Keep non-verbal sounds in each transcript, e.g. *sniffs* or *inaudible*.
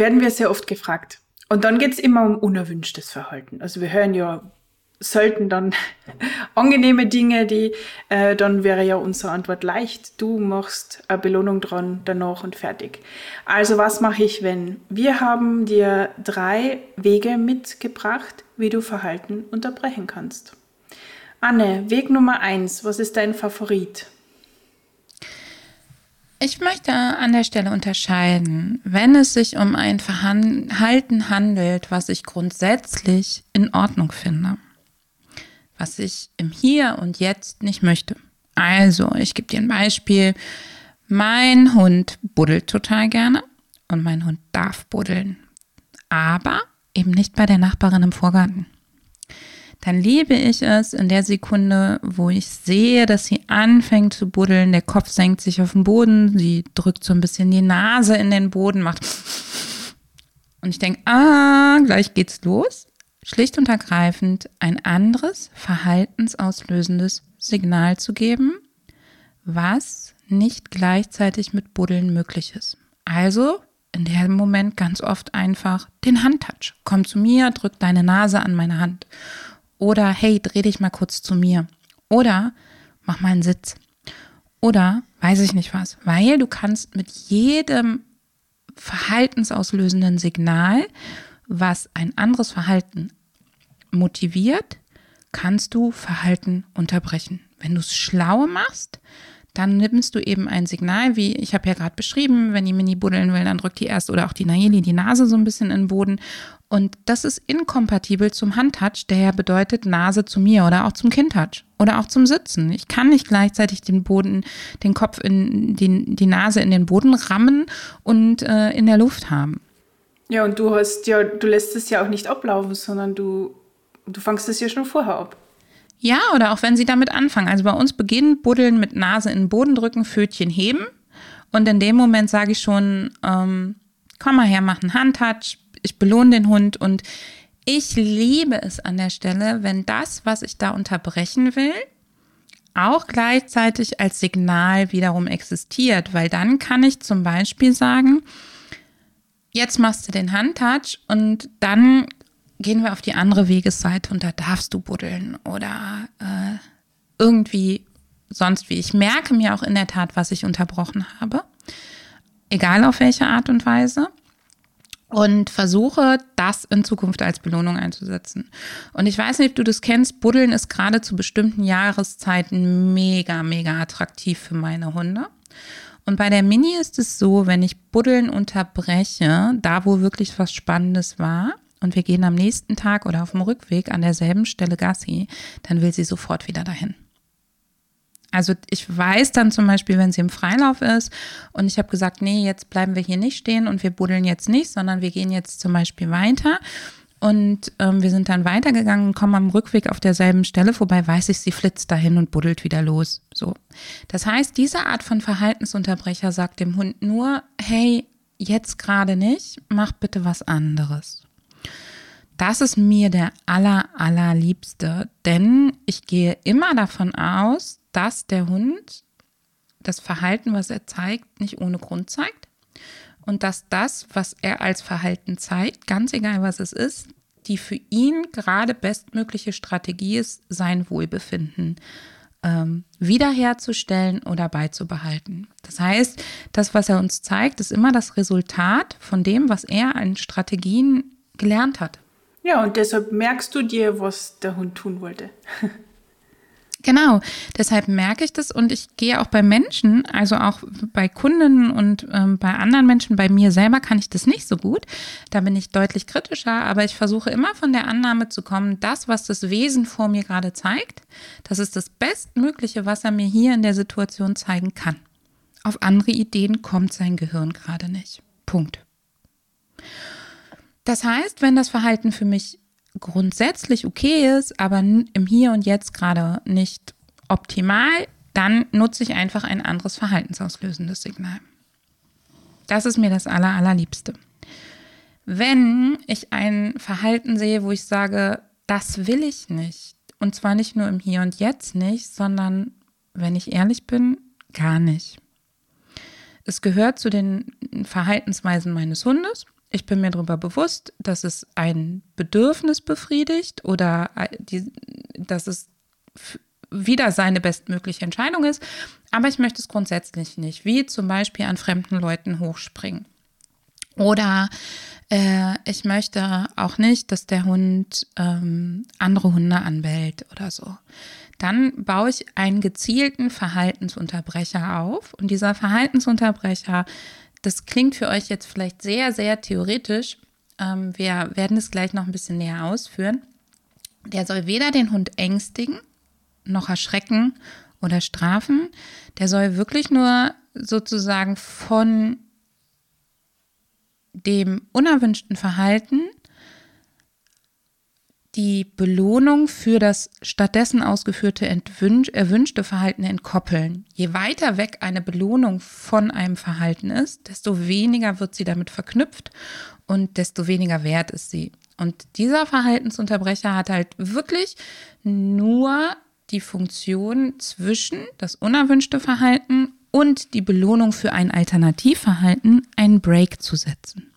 Werden wir sehr oft gefragt. Und dann geht's immer um unerwünschtes Verhalten. Also wir hören ja selten dann *laughs* angenehme Dinge, die äh, dann wäre ja unsere Antwort leicht. Du machst eine Belohnung dran, danach und fertig. Also was mache ich, wenn? Wir haben dir drei Wege mitgebracht, wie du Verhalten unterbrechen kannst. Anne, Weg Nummer eins, was ist dein Favorit? Ich möchte an der Stelle unterscheiden, wenn es sich um ein Verhalten handelt, was ich grundsätzlich in Ordnung finde, was ich im Hier und Jetzt nicht möchte. Also, ich gebe dir ein Beispiel. Mein Hund buddelt total gerne und mein Hund darf buddeln, aber eben nicht bei der Nachbarin im Vorgarten dann liebe ich es in der Sekunde, wo ich sehe, dass sie anfängt zu buddeln, der Kopf senkt sich auf den Boden, sie drückt so ein bisschen die Nase in den Boden, macht *sniffs* und ich denke, ah, gleich geht's los. Schlicht und ergreifend ein anderes verhaltensauslösendes Signal zu geben, was nicht gleichzeitig mit Buddeln möglich ist. Also in dem Moment ganz oft einfach den Handtouch. Komm zu mir, drück deine Nase an meine Hand. Oder hey, dreh dich mal kurz zu mir. Oder mach mal einen Sitz. Oder weiß ich nicht was. Weil du kannst mit jedem verhaltensauslösenden Signal, was ein anderes Verhalten motiviert, kannst du Verhalten unterbrechen. Wenn du es schlau machst, dann nimmst du eben ein Signal, wie ich habe ja gerade beschrieben, wenn die Mini buddeln will, dann drückt die erst oder auch die Nayeli die Nase so ein bisschen in den Boden und das ist inkompatibel zum Handtouch, der ja bedeutet Nase zu mir oder auch zum Kindtouch oder auch zum Sitzen. Ich kann nicht gleichzeitig den Boden, den Kopf in die, die Nase in den Boden rammen und äh, in der Luft haben. Ja, und du hast ja, du lässt es ja auch nicht ablaufen, sondern du, du fangst es ja schon vorher ab. Ja, oder auch wenn sie damit anfangen. Also bei uns beginnen Buddeln mit Nase in den Boden drücken, Pfötchen heben. Und in dem Moment sage ich schon, ähm, komm mal her, mach einen Handtouch, ich belohne den Hund und ich liebe es an der Stelle, wenn das, was ich da unterbrechen will, auch gleichzeitig als Signal wiederum existiert, weil dann kann ich zum Beispiel sagen, jetzt machst du den Handtouch und dann gehen wir auf die andere Wegesseite und da darfst du buddeln oder äh, irgendwie sonst wie. Ich merke mir auch in der Tat, was ich unterbrochen habe, egal auf welche Art und Weise und versuche, das in Zukunft als Belohnung einzusetzen. Und ich weiß nicht, ob du das kennst, Buddeln ist gerade zu bestimmten Jahreszeiten mega, mega attraktiv für meine Hunde. Und bei der Mini ist es so, wenn ich Buddeln unterbreche, da wo wirklich was Spannendes war, und wir gehen am nächsten Tag oder auf dem Rückweg an derselben Stelle Gassi, dann will sie sofort wieder dahin. Also ich weiß dann zum Beispiel, wenn sie im Freilauf ist und ich habe gesagt, nee, jetzt bleiben wir hier nicht stehen und wir buddeln jetzt nicht, sondern wir gehen jetzt zum Beispiel weiter. Und ähm, wir sind dann weitergegangen kommen am Rückweg auf derselben Stelle vorbei, weiß ich, sie flitzt dahin und buddelt wieder los. So. Das heißt, diese Art von Verhaltensunterbrecher sagt dem Hund nur, hey, jetzt gerade nicht, mach bitte was anderes. Das ist mir der aller, allerliebste, denn ich gehe immer davon aus, dass der Hund das Verhalten, was er zeigt, nicht ohne Grund zeigt und dass das, was er als Verhalten zeigt, ganz egal was es ist, die für ihn gerade bestmögliche Strategie ist, sein Wohlbefinden ähm, wiederherzustellen oder beizubehalten. Das heißt, das, was er uns zeigt, ist immer das Resultat von dem, was er an Strategien gelernt hat. Ja, und deshalb merkst du dir, was der Hund tun wollte. *laughs* Genau, deshalb merke ich das und ich gehe auch bei Menschen, also auch bei Kunden und ähm, bei anderen Menschen, bei mir selber kann ich das nicht so gut. Da bin ich deutlich kritischer, aber ich versuche immer von der Annahme zu kommen, das, was das Wesen vor mir gerade zeigt, das ist das Bestmögliche, was er mir hier in der Situation zeigen kann. Auf andere Ideen kommt sein Gehirn gerade nicht. Punkt. Das heißt, wenn das Verhalten für mich grundsätzlich okay ist, aber im Hier und Jetzt gerade nicht optimal, dann nutze ich einfach ein anderes verhaltensauslösendes Signal. Das ist mir das aller, allerliebste. Wenn ich ein Verhalten sehe, wo ich sage, das will ich nicht, und zwar nicht nur im Hier und Jetzt nicht, sondern, wenn ich ehrlich bin, gar nicht. Es gehört zu den Verhaltensweisen meines Hundes. Ich bin mir darüber bewusst, dass es ein Bedürfnis befriedigt oder äh, die, dass es wieder seine bestmögliche Entscheidung ist. Aber ich möchte es grundsätzlich nicht, wie zum Beispiel an fremden Leuten hochspringen. Oder äh, ich möchte auch nicht, dass der Hund ähm, andere Hunde anbellt oder so. Dann baue ich einen gezielten Verhaltensunterbrecher auf. Und dieser Verhaltensunterbrecher, das klingt für euch jetzt vielleicht sehr, sehr theoretisch. Ähm, wir werden es gleich noch ein bisschen näher ausführen. Der soll weder den Hund ängstigen, noch erschrecken oder strafen. Der soll wirklich nur sozusagen von dem unerwünschten Verhalten die Belohnung für das stattdessen ausgeführte erwünschte Verhalten entkoppeln. Je weiter weg eine Belohnung von einem Verhalten ist, desto weniger wird sie damit verknüpft und desto weniger wert ist sie. Und dieser Verhaltensunterbrecher hat halt wirklich nur die Funktion zwischen das unerwünschte Verhalten und die Belohnung für ein Alternativverhalten einen Break zu setzen.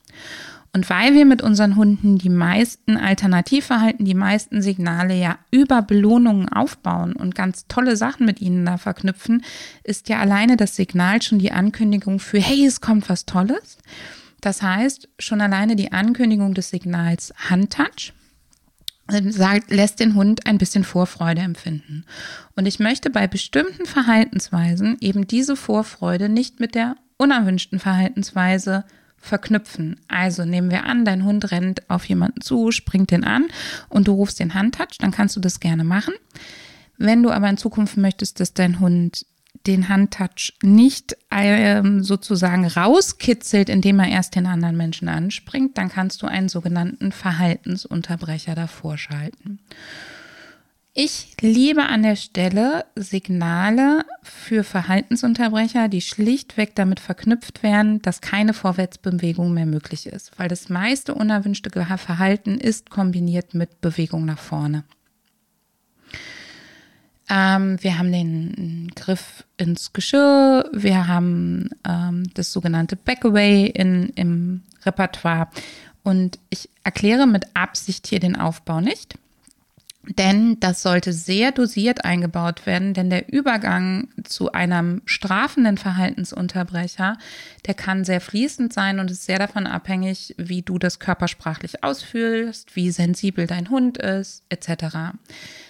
Und weil wir mit unseren Hunden die meisten Alternativverhalten, die meisten Signale ja über Belohnungen aufbauen und ganz tolle Sachen mit ihnen da verknüpfen, ist ja alleine das Signal schon die Ankündigung für, hey, es kommt was Tolles. Das heißt, schon alleine die Ankündigung des Signals Handtouch ähm, lässt den Hund ein bisschen Vorfreude empfinden. Und ich möchte bei bestimmten Verhaltensweisen eben diese Vorfreude nicht mit der unerwünschten Verhaltensweise verknüpfen. Also nehmen wir an, dein Hund rennt auf jemanden zu, springt den an und du rufst den Handtouch, dann kannst du das gerne machen. Wenn du aber in Zukunft möchtest, dass dein Hund den Handtouch nicht ähm, sozusagen rauskitzelt, indem er erst den anderen Menschen anspringt, dann kannst du einen sogenannten Verhaltensunterbrecher davor schalten. Ich liebe an der Stelle Signale für Verhaltensunterbrecher, die schlichtweg damit verknüpft werden, dass keine Vorwärtsbewegung mehr möglich ist, weil das meiste unerwünschte Verhalten ist kombiniert mit Bewegung nach vorne. Ähm, wir haben den Griff ins Geschirr, wir haben ähm, das sogenannte Backaway in, im Repertoire. Und ich erkläre mit Absicht hier den Aufbau nicht denn das sollte sehr dosiert eingebaut werden, denn der Übergang zu einem strafenden Verhaltensunterbrecher, der kann sehr fließend sein und ist sehr davon abhängig, wie du das körpersprachlich ausführst, wie sensibel dein Hund ist, etc.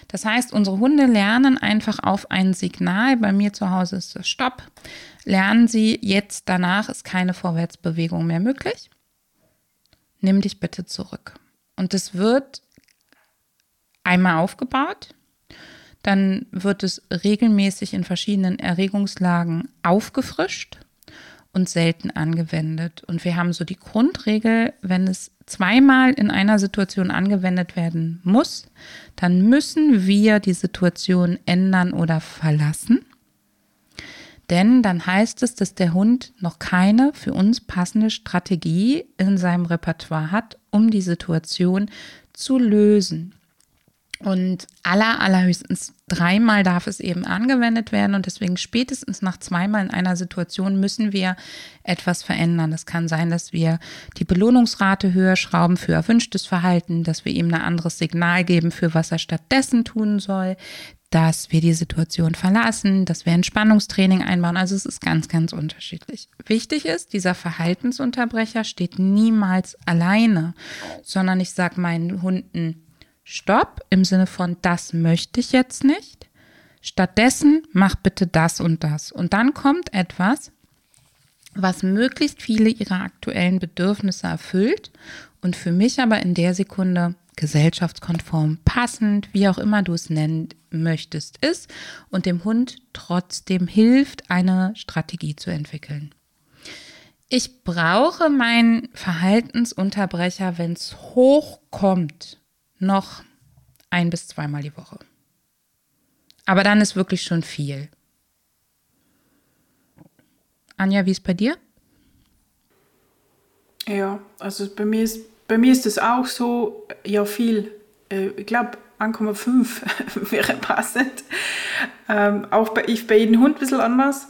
Das heißt, unsere Hunde lernen einfach auf ein Signal, bei mir zu Hause ist das Stopp, lernen sie jetzt danach ist keine Vorwärtsbewegung mehr möglich. Nimm dich bitte zurück. Und es wird einmal aufgebaut. Dann wird es regelmäßig in verschiedenen Erregungslagen aufgefrischt und selten angewendet. Und wir haben so die Grundregel, wenn es zweimal in einer Situation angewendet werden muss, dann müssen wir die Situation ändern oder verlassen. Denn dann heißt es, dass der Hund noch keine für uns passende Strategie in seinem Repertoire hat, um die Situation zu lösen. Und aller, allerhöchstens dreimal darf es eben angewendet werden und deswegen spätestens nach zweimal in einer Situation müssen wir etwas verändern. Es kann sein, dass wir die Belohnungsrate höher schrauben für erwünschtes Verhalten, dass wir ihm ein anderes Signal geben, für was er stattdessen tun soll, dass wir die Situation verlassen, dass wir Entspannungstraining einbauen. Also es ist ganz, ganz unterschiedlich. Wichtig ist, dieser Verhaltensunterbrecher steht niemals alleine, sondern ich sage meinen Hunden, Stopp im Sinne von, das möchte ich jetzt nicht. Stattdessen mach bitte das und das. Und dann kommt etwas, was möglichst viele ihrer aktuellen Bedürfnisse erfüllt und für mich aber in der Sekunde gesellschaftskonform, passend, wie auch immer du es nennen möchtest, ist und dem Hund trotzdem hilft, eine Strategie zu entwickeln. Ich brauche meinen Verhaltensunterbrecher, wenn es hochkommt, noch ein bis zweimal die Woche. Aber dann ist wirklich schon viel. Anja, wie ist bei dir? Ja, also bei mir ist, bei mir ist das auch so, ja, viel. Äh, ich glaube, 1,5 *laughs* wäre passend. Ähm, auch bei, ich, bei jedem Hund ein bisschen anders.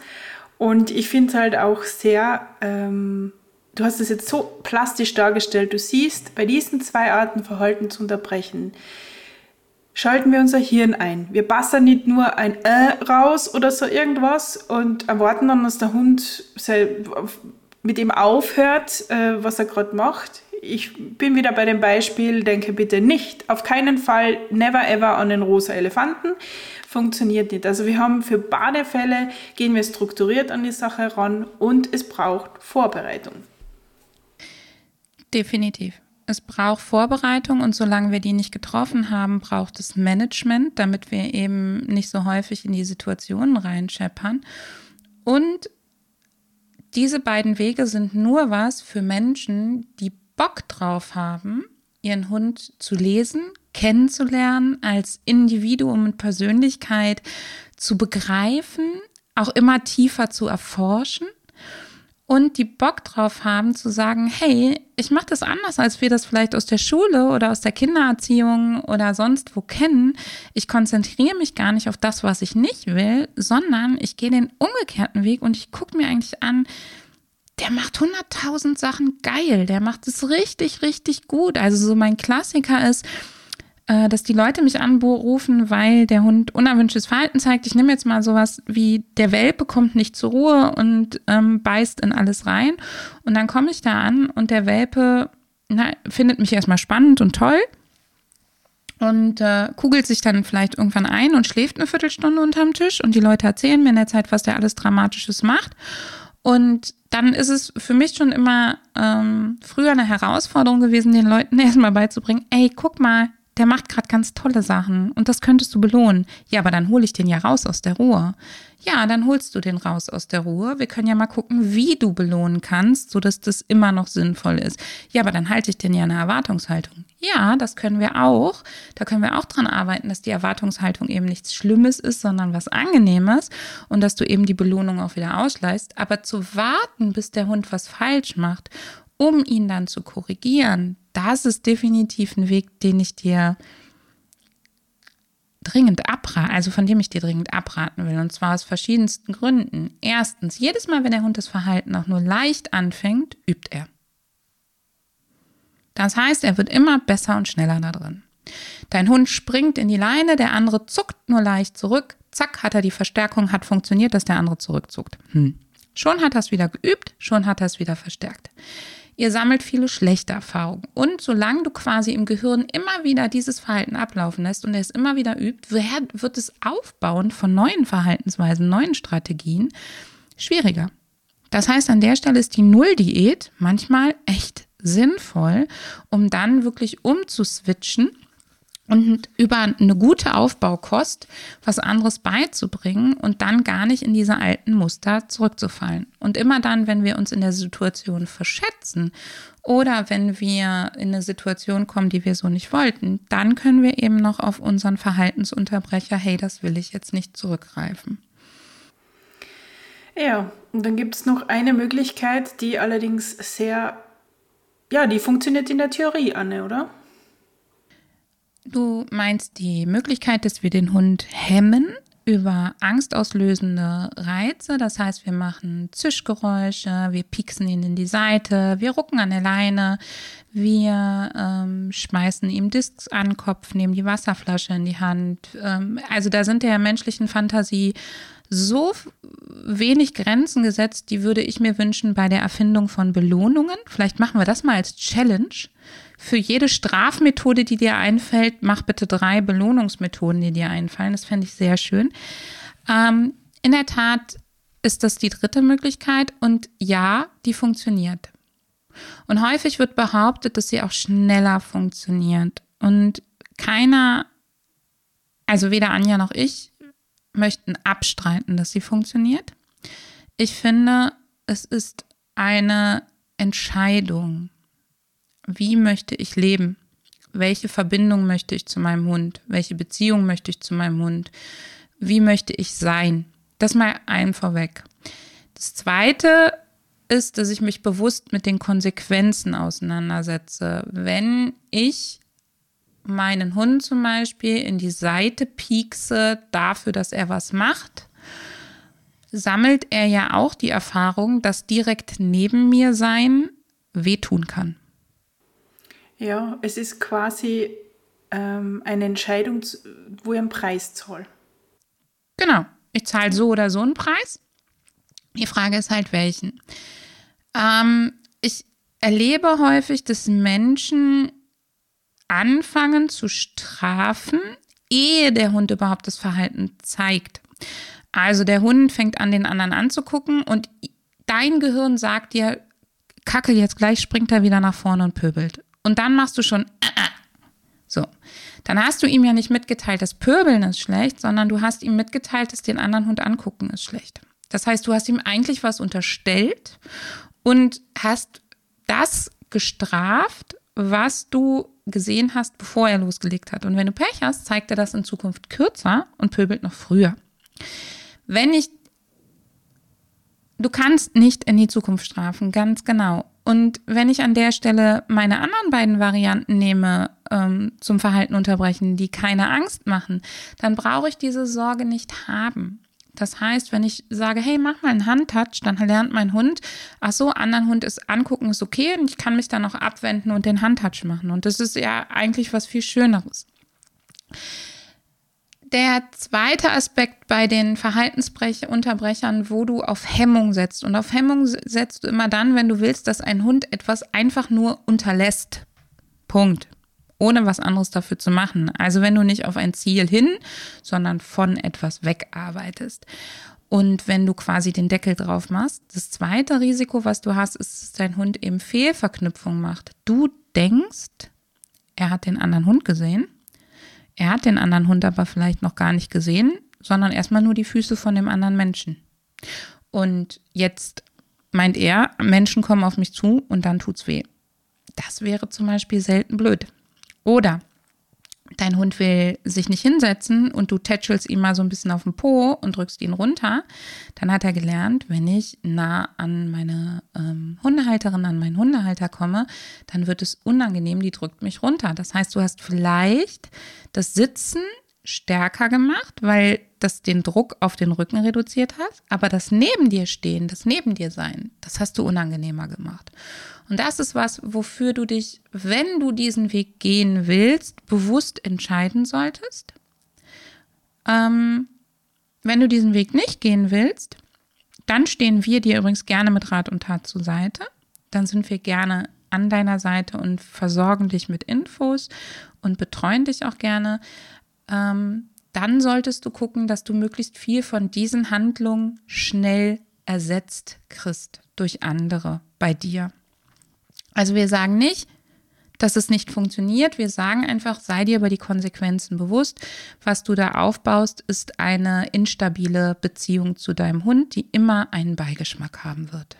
Und ich finde es halt auch sehr, ähm, du hast es jetzt so plastisch dargestellt. Du siehst, bei diesen zwei Arten Verhalten zu unterbrechen, schalten wir unser Hirn ein. Wir bassern nicht nur ein äh raus oder so irgendwas und erwarten dann, dass der Hund mit ihm aufhört, äh, was er gerade macht. Ich bin wieder bei dem Beispiel, denke bitte nicht, auf keinen Fall, never ever an den rosa Elefanten. Funktioniert nicht. Also wir haben für Badefälle, gehen wir strukturiert an die Sache ran und es braucht Vorbereitung. Definitiv. Es braucht Vorbereitung und solange wir die nicht getroffen haben, braucht es Management, damit wir eben nicht so häufig in die Situationen reinscheppern. Und diese beiden Wege sind nur was für Menschen, die Bock drauf haben, ihren Hund zu lesen, kennenzulernen, als Individuum und Persönlichkeit zu begreifen, auch immer tiefer zu erforschen und die Bock drauf haben zu sagen, hey, ich mache das anders, als wir das vielleicht aus der Schule oder aus der Kindererziehung oder sonst wo kennen. Ich konzentriere mich gar nicht auf das, was ich nicht will, sondern ich gehe den umgekehrten Weg und ich gucke mir eigentlich an, der macht 100.000 Sachen geil, der macht es richtig, richtig gut. Also so mein Klassiker ist, äh, dass die Leute mich anrufen, weil der Hund unerwünschtes Verhalten zeigt. Ich nehme jetzt mal sowas wie, der Welpe kommt nicht zur Ruhe und ähm, beißt in alles rein. Und dann komme ich da an und der Welpe na, findet mich erstmal spannend und toll und äh, kugelt sich dann vielleicht irgendwann ein und schläft eine Viertelstunde unterm Tisch und die Leute erzählen mir in der Zeit, was der alles Dramatisches macht. Und dann ist es für mich schon immer ähm, früher eine Herausforderung gewesen, den Leuten *laughs* erstmal beizubringen, ey, guck mal, der macht gerade ganz tolle Sachen und das könntest du belohnen. Ja, aber dann hole ich den ja raus aus der Ruhe. Ja, dann holst du den raus aus der Ruhe. Wir können ja mal gucken, wie du belohnen kannst, sodass das immer noch sinnvoll ist. Ja, aber dann halte ich den ja eine Erwartungshaltung. Ja, das können wir auch. Da können wir auch dran arbeiten, dass die Erwartungshaltung eben nichts Schlimmes ist, sondern was Angenehmes und dass du eben die Belohnung auch wieder ausleihst. Aber zu warten, bis der Hund was falsch macht um ihn dann zu korrigieren, das ist definitiv ein Weg, den ich dir dringend abraten, also von dem ich dir dringend abraten will. Und zwar aus verschiedensten Gründen. Erstens, jedes Mal, wenn der Hund das Verhalten auch nur leicht anfängt, übt er. Das heißt, er wird immer besser und schneller da drin. Dein Hund springt in die Leine, der andere zuckt nur leicht zurück. Zack, hat er die Verstärkung, hat funktioniert, dass der andere zurückzuckt. Hm. Schon hat er es wieder geübt, schon hat er es wieder verstärkt. Ihr sammelt viele schlechte Erfahrungen. Und solange du quasi im Gehirn immer wieder dieses Verhalten ablaufen lässt und es immer wieder übt, wird es Aufbauen von neuen Verhaltensweisen, neuen Strategien schwieriger. Das heißt, an der Stelle ist die Null-Diät manchmal echt sinnvoll, um dann wirklich umzuswitchen und über eine gute Aufbaukost was anderes beizubringen und dann gar nicht in diese alten Muster zurückzufallen. Und immer dann, wenn wir uns in der Situation verschätzen oder wenn wir in eine Situation kommen, die wir so nicht wollten, dann können wir eben noch auf unseren Verhaltensunterbrecher, hey, das will ich jetzt nicht zurückgreifen. Ja, und dann gibt es noch eine Möglichkeit, die allerdings sehr, ja, die funktioniert in der Theorie, Anne, oder? Du meinst die Möglichkeit, dass wir den Hund hemmen über angstauslösende Reize. Das heißt, wir machen Zischgeräusche, wir pieksen ihn in die Seite, wir rucken an der Leine, wir ähm, schmeißen ihm Discs an den Kopf, nehmen die Wasserflasche in die Hand. Ähm, also da sind der menschlichen Fantasie so wenig Grenzen gesetzt, die würde ich mir wünschen bei der Erfindung von Belohnungen. Vielleicht machen wir das mal als Challenge für jede Strafmethode, die dir einfällt, mach bitte drei Belohnungsmethoden, die dir einfallen. Das fände ich sehr schön. Ähm, in der Tat ist das die dritte Möglichkeit und ja, die funktioniert. Und häufig wird behauptet, dass sie auch schneller funktioniert. Und keiner, also weder Anja noch ich, möchten abstreiten, dass sie funktioniert. Ich finde, es ist eine Entscheidung. Wie möchte ich leben? Welche Verbindung möchte ich zu meinem Hund? Welche Beziehung möchte ich zu meinem Hund? Wie möchte ich sein? Das mal ein vorweg. Das zweite ist, dass ich mich bewusst mit den Konsequenzen auseinandersetze. Wenn ich meinen Hund zum Beispiel in die Seite piekse dafür, dass er was macht, sammelt er ja auch die Erfahrung, dass direkt neben mir sein wehtun kann. Ja, es ist quasi ähm, eine Entscheidung, wo ich einen Preis zahle. Genau, ich zahle so oder so einen Preis. Die Frage ist halt, welchen. Ähm, ich erlebe häufig, dass Menschen anfangen zu strafen, ehe der Hund überhaupt das Verhalten zeigt. Also der Hund fängt an, den anderen anzugucken und dein Gehirn sagt dir, Kacke, jetzt gleich springt er wieder nach vorne und pöbelt. Und dann machst du schon, äh, äh. so. Dann hast du ihm ja nicht mitgeteilt, das Pöbeln ist schlecht, sondern du hast ihm mitgeteilt, dass den anderen Hund angucken ist schlecht. Das heißt, du hast ihm eigentlich was unterstellt und hast das gestraft, was du gesehen hast, bevor er losgelegt hat. Und wenn du Pech hast, zeigt er das in Zukunft kürzer und pöbelt noch früher. Wenn ich, du kannst nicht in die Zukunft strafen, ganz genau. Und wenn ich an der Stelle meine anderen beiden Varianten nehme ähm, zum Verhalten unterbrechen, die keine Angst machen, dann brauche ich diese Sorge nicht haben. Das heißt, wenn ich sage, hey, mach mal einen Handtouch, dann lernt mein Hund, ach so, anderen Hund ist angucken, ist okay und ich kann mich dann auch abwenden und den Handtouch machen. Und das ist ja eigentlich was viel Schöneres. Der zweite Aspekt bei den Verhaltensunterbrechern, wo du auf Hemmung setzt. Und auf Hemmung setzt du immer dann, wenn du willst, dass ein Hund etwas einfach nur unterlässt. Punkt ohne was anderes dafür zu machen. Also wenn du nicht auf ein Ziel hin, sondern von etwas wegarbeitest. Und wenn du quasi den Deckel drauf machst, das zweite Risiko, was du hast, ist, dass dein Hund eben Fehlverknüpfung macht. Du denkst, er hat den anderen Hund gesehen. Er hat den anderen Hund aber vielleicht noch gar nicht gesehen, sondern erstmal nur die Füße von dem anderen Menschen. Und jetzt meint er, Menschen kommen auf mich zu und dann tut's weh. Das wäre zum Beispiel selten blöd. Oder dein Hund will sich nicht hinsetzen und du tätschelst ihm mal so ein bisschen auf den Po und drückst ihn runter, dann hat er gelernt, wenn ich nah an meine ähm, Hundehalterin, an meinen Hundehalter komme, dann wird es unangenehm, die drückt mich runter. Das heißt, du hast vielleicht das Sitzen stärker gemacht, weil das den Druck auf den Rücken reduziert hat, aber das neben dir stehen, das neben dir sein, das hast du unangenehmer gemacht. Und das ist was, wofür du dich, wenn du diesen Weg gehen willst, bewusst entscheiden solltest. Ähm, wenn du diesen Weg nicht gehen willst, dann stehen wir dir übrigens gerne mit Rat und Tat zur Seite. Dann sind wir gerne an deiner Seite und versorgen dich mit Infos und betreuen dich auch gerne. Ähm, dann solltest du gucken, dass du möglichst viel von diesen Handlungen schnell ersetzt kriegst durch andere bei dir. Also wir sagen nicht, dass es nicht funktioniert. Wir sagen einfach, sei dir über die Konsequenzen bewusst. Was du da aufbaust, ist eine instabile Beziehung zu deinem Hund, die immer einen Beigeschmack haben wird.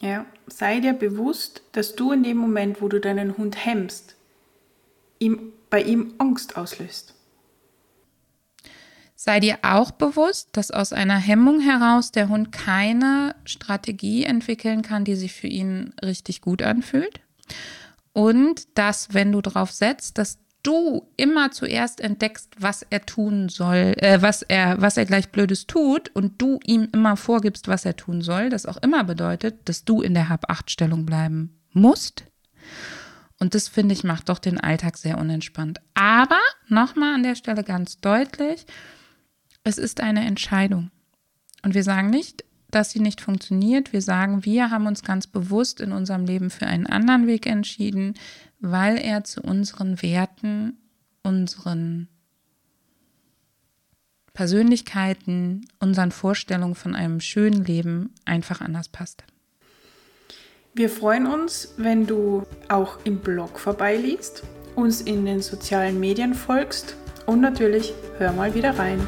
Ja, sei dir bewusst, dass du in dem Moment, wo du deinen Hund hemmst, ihm, bei ihm Angst auslöst. Sei dir auch bewusst, dass aus einer Hemmung heraus der Hund keine Strategie entwickeln kann, die sich für ihn richtig gut anfühlt. Und dass, wenn du darauf setzt, dass du immer zuerst entdeckst, was er tun soll, äh, was er, was er gleich Blödes tut und du ihm immer vorgibst, was er tun soll, das auch immer bedeutet, dass du in der Hab-Acht-Stellung bleiben musst. Und das finde ich macht doch den Alltag sehr unentspannt. Aber nochmal an der Stelle ganz deutlich, es ist eine Entscheidung. Und wir sagen nicht, dass sie nicht funktioniert. Wir sagen, wir haben uns ganz bewusst in unserem Leben für einen anderen Weg entschieden, weil er zu unseren Werten, unseren Persönlichkeiten, unseren Vorstellungen von einem schönen Leben einfach anders passt. Wir freuen uns, wenn du auch im Blog vorbeiliest, uns in den sozialen Medien folgst und natürlich hör mal wieder rein.